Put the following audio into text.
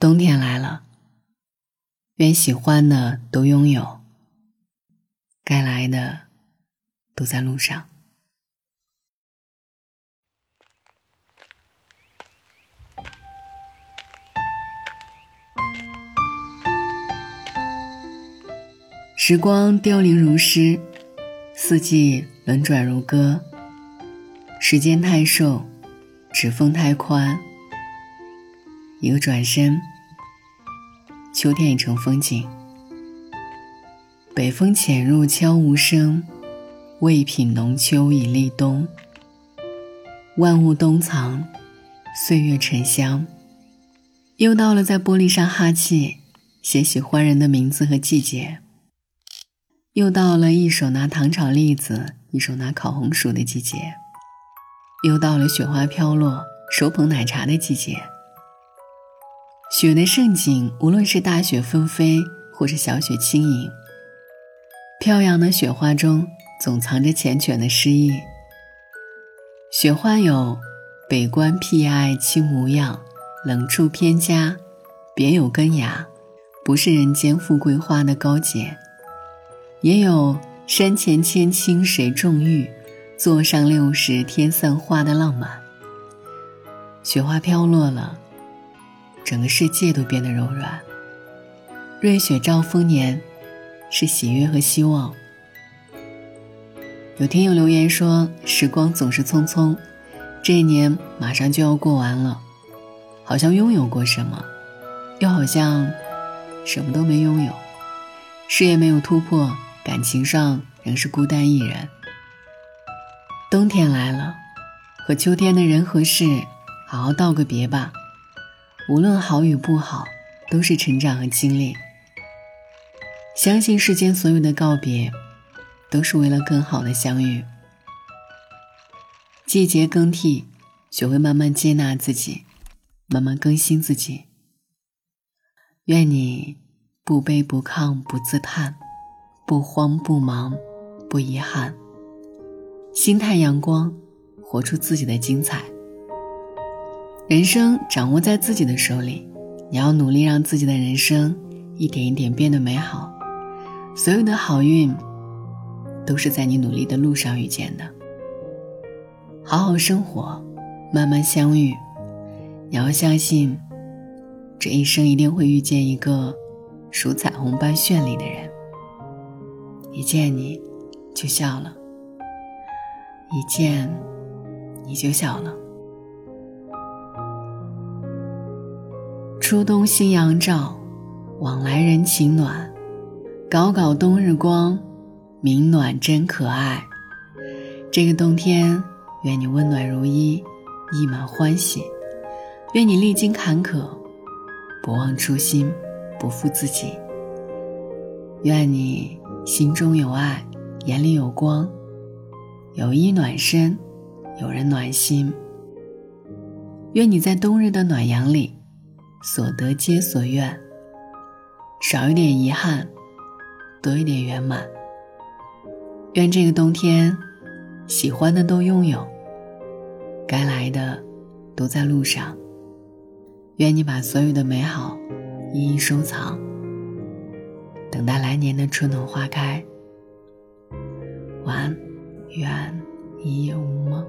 冬天来了，愿喜欢的都拥有，该来的都在路上。时光凋零如诗，四季轮转如歌。时间太瘦，指缝太宽。一个转身，秋天已成风景。北风潜入悄无声，未品浓秋已立冬。万物冬藏，岁月沉香。又到了在玻璃上哈气，写喜欢人的名字和季节。又到了一手拿糖炒栗子，一手拿烤红薯的季节；又到了雪花飘落、手捧奶茶的季节。雪的盛景，无论是大雪纷飞，或是小雪轻盈，飘扬的雪花中总藏着缱绻的诗意。雪花有北关僻爱轻模样，冷处偏佳，别有根芽，不是人间富贵花的高洁。也有山前千顷水种玉，坐上六十天散花的浪漫。雪花飘落了，整个世界都变得柔软。瑞雪兆丰年，是喜悦和希望。有听友留言说：“时光总是匆匆，这一年马上就要过完了，好像拥有过什么，又好像什么都没拥有，事业没有突破。”感情上仍是孤单一人。冬天来了，和秋天的人和事好好道个别吧。无论好与不好，都是成长和经历。相信世间所有的告别，都是为了更好的相遇。季节更替，学会慢慢接纳自己，慢慢更新自己。愿你不卑不亢不自叹。不慌不忙，不遗憾。心态阳光，活出自己的精彩。人生掌握在自己的手里，你要努力让自己的人生一点一点变得美好。所有的好运，都是在你努力的路上遇见的。好好生活，慢慢相遇。你要相信，这一生一定会遇见一个如彩虹般绚丽的人。一见你，就笑了；一见你就笑了。初冬新阳照，往来人情暖。搞搞冬日光，明暖真可爱。这个冬天，愿你温暖如一，溢满欢喜。愿你历经坎坷，不忘初心，不负自己。愿你。心中有爱，眼里有光，有衣暖身，有人暖心。愿你在冬日的暖阳里，所得皆所愿，少一点遗憾，多一点圆满。愿这个冬天，喜欢的都拥有，该来的都在路上。愿你把所有的美好一一收藏。等待来年的春暖花开。晚安，愿一夜无梦。